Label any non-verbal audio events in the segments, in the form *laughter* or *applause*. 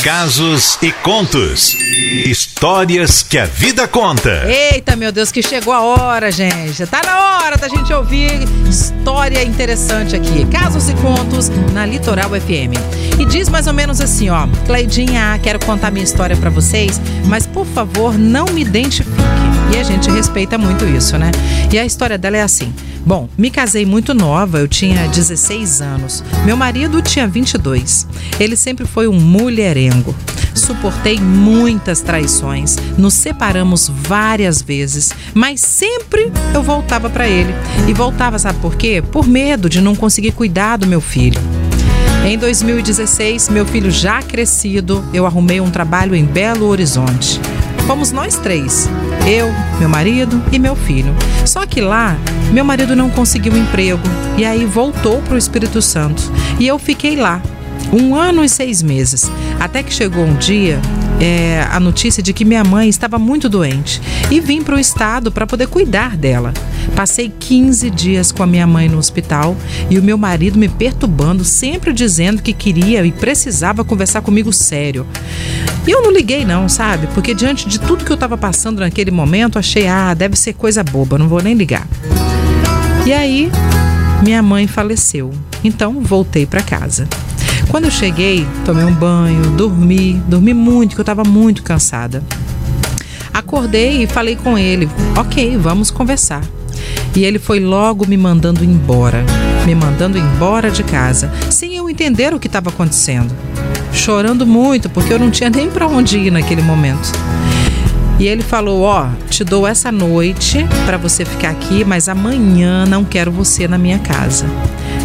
Casos e contos. Histórias que a vida conta. Eita, meu Deus, que chegou a hora, gente. Tá na hora da gente ouvir história interessante aqui. Casos e contos na Litoral FM. E diz mais ou menos assim, ó. Cleidinha, quero contar minha história para vocês, mas por favor, não me identifique. E a gente respeita muito isso, né? E a história dela é assim. Bom, me casei muito nova, eu tinha 16 anos. Meu marido tinha 22. Ele sempre foi um mulherengo. Suportei muitas traições, nos separamos várias vezes, mas sempre eu voltava para ele. E voltava, sabe por quê? Por medo de não conseguir cuidar do meu filho. Em 2016, meu filho já crescido, eu arrumei um trabalho em Belo Horizonte. Fomos nós três, eu, meu marido e meu filho. Só que lá, meu marido não conseguiu emprego e aí voltou para o Espírito Santo. E eu fiquei lá, um ano e seis meses, até que chegou um dia é, a notícia de que minha mãe estava muito doente e vim para o estado para poder cuidar dela. Passei 15 dias com a minha mãe no hospital e o meu marido me perturbando, sempre dizendo que queria e precisava conversar comigo sério. E eu não liguei, não, sabe? Porque diante de tudo que eu estava passando naquele momento, achei, ah, deve ser coisa boba, não vou nem ligar. E aí, minha mãe faleceu. Então, voltei para casa. Quando eu cheguei, tomei um banho, dormi, dormi muito, que eu estava muito cansada. Acordei e falei com ele: ok, vamos conversar. E ele foi logo me mandando embora, me mandando embora de casa, sem eu entender o que estava acontecendo. Chorando muito, porque eu não tinha nem para onde ir naquele momento. E ele falou: Ó, oh, te dou essa noite para você ficar aqui, mas amanhã não quero você na minha casa.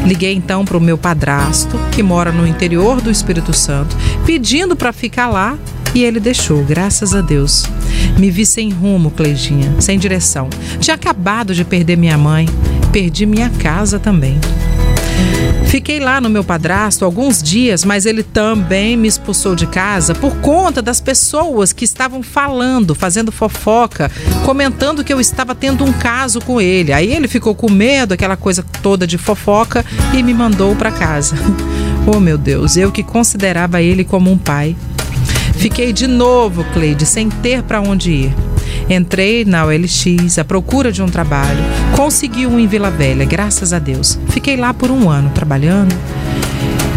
Liguei então para o meu padrasto, que mora no interior do Espírito Santo, pedindo para ficar lá e ele deixou, graças a Deus. Me vi sem rumo, Cleidinha, sem direção. Tinha acabado de perder minha mãe, perdi minha casa também. Fiquei lá no meu padrasto alguns dias, mas ele também me expulsou de casa por conta das pessoas que estavam falando, fazendo fofoca, comentando que eu estava tendo um caso com ele. Aí ele ficou com medo, aquela coisa toda de fofoca, e me mandou para casa. *laughs* Oh meu Deus, eu que considerava ele como um pai. Fiquei de novo, Cleide, sem ter para onde ir. Entrei na OLX à procura de um trabalho. Consegui um em Vila Velha, graças a Deus. Fiquei lá por um ano trabalhando.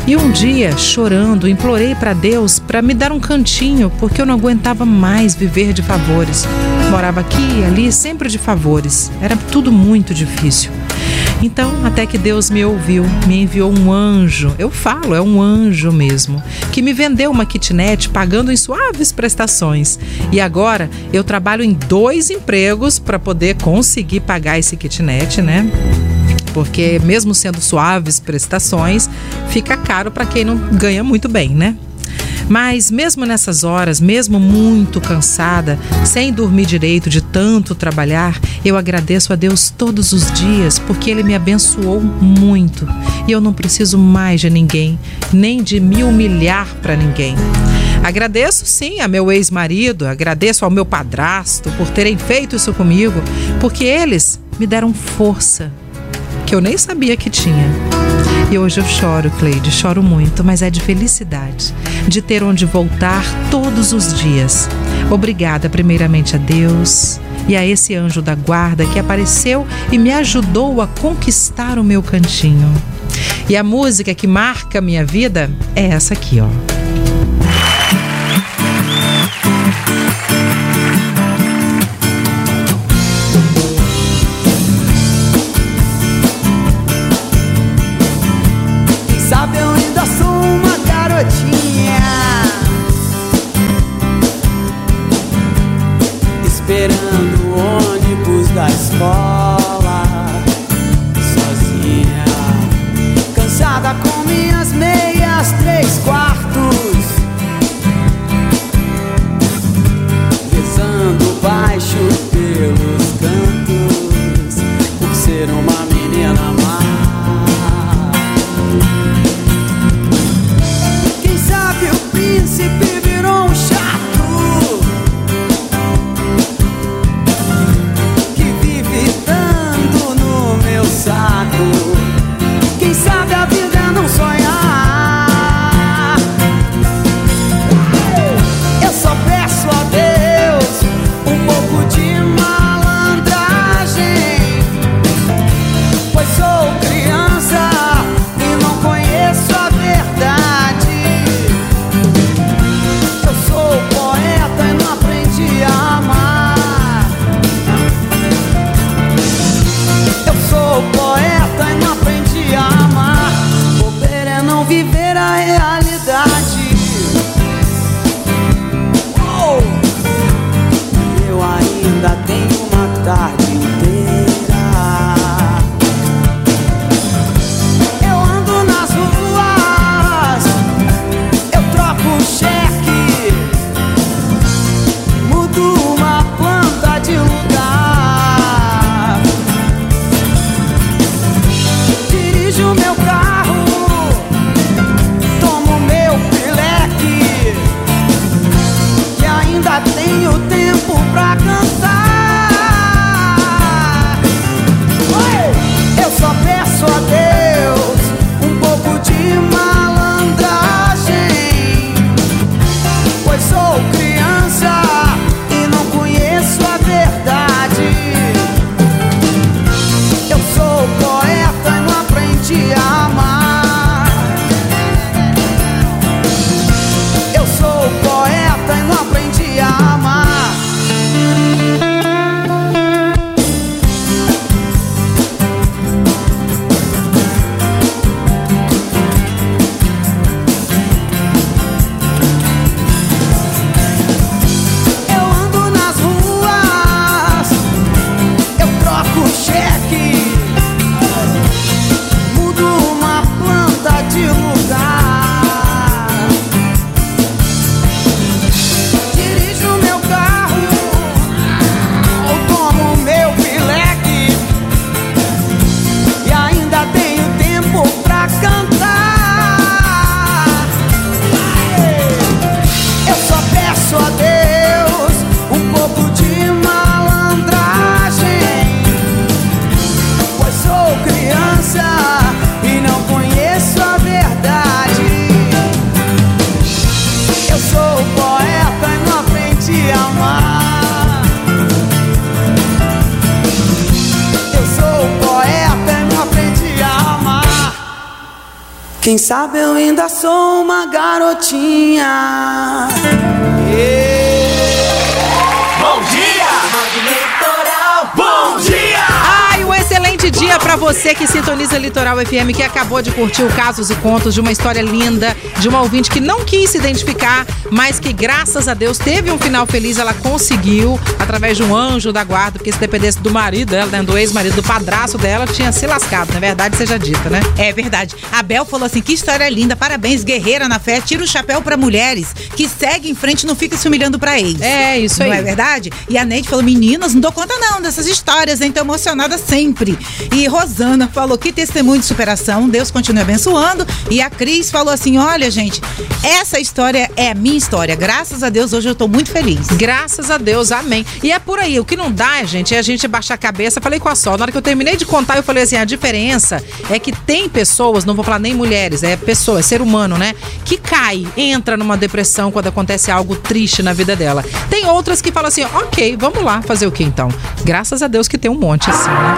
E um dia, chorando, implorei para Deus para me dar um cantinho, porque eu não aguentava mais viver de favores. Morava aqui e ali, sempre de favores. Era tudo muito difícil. Então, até que Deus me ouviu, me enviou um anjo, eu falo, é um anjo mesmo, que me vendeu uma kitnet pagando em suaves prestações. E agora eu trabalho em dois empregos para poder conseguir pagar esse kitnet, né? Porque mesmo sendo suaves prestações, fica caro para quem não ganha muito bem, né? Mas mesmo nessas horas, mesmo muito cansada, sem dormir direito de tanto trabalhar, eu agradeço a Deus todos os dias porque Ele me abençoou muito e eu não preciso mais de ninguém, nem de me humilhar para ninguém. Agradeço sim a meu ex-marido, agradeço ao meu padrasto por terem feito isso comigo, porque eles me deram força que eu nem sabia que tinha. E hoje eu choro, Cleide, choro muito, mas é de felicidade, de ter onde voltar todos os dias. Obrigada, primeiramente, a Deus e a esse anjo da guarda que apareceu e me ajudou a conquistar o meu cantinho. E a música que marca minha vida é essa aqui, ó. Minhas meias três quartos Quem sabe eu ainda sou uma garotinha. Bom dia! Bom dia! Ai, um excelente dia pra você que sintoniza Litoral FM, que acabou de curtir o Casos e Contos de uma história linda, de uma ouvinte que não quis se identificar, mas que graças a Deus teve um final feliz, ela conseguiu, através de um anjo da guarda, porque se dependesse do marido dela, né, do ex-marido, do padraço dela, tinha se lascado, na verdade seja dita, né? É verdade. A Bel falou assim: que história linda, parabéns, guerreira na fé, tira o chapéu pra mulheres que segue em frente e não fica se humilhando pra ex. É, isso Não aí. é verdade? E a Neide falou: meninas, não dou conta não dessas histórias, hein? Tô emocionada sempre. E Rosana falou: que testemunho de superação, Deus continue abençoando. E a Cris falou assim: olha, gente, essa história é a minha história. Graças a Deus, hoje eu tô muito feliz. Graças a Deus, amém. E é por aí. O que não dá, gente, é a gente baixar a cabeça. Falei com a Sol. Na hora que eu terminei de contar, eu falei assim: a diferença é que tem pessoas, não vou falar nem mulheres, é pessoa, é ser humano, né? Que cai, entra numa depressão quando acontece algo triste na vida dela. Tem outras que falam assim: ok, vamos lá, fazer o que então? Graças a Deus que tem um monte assim, né?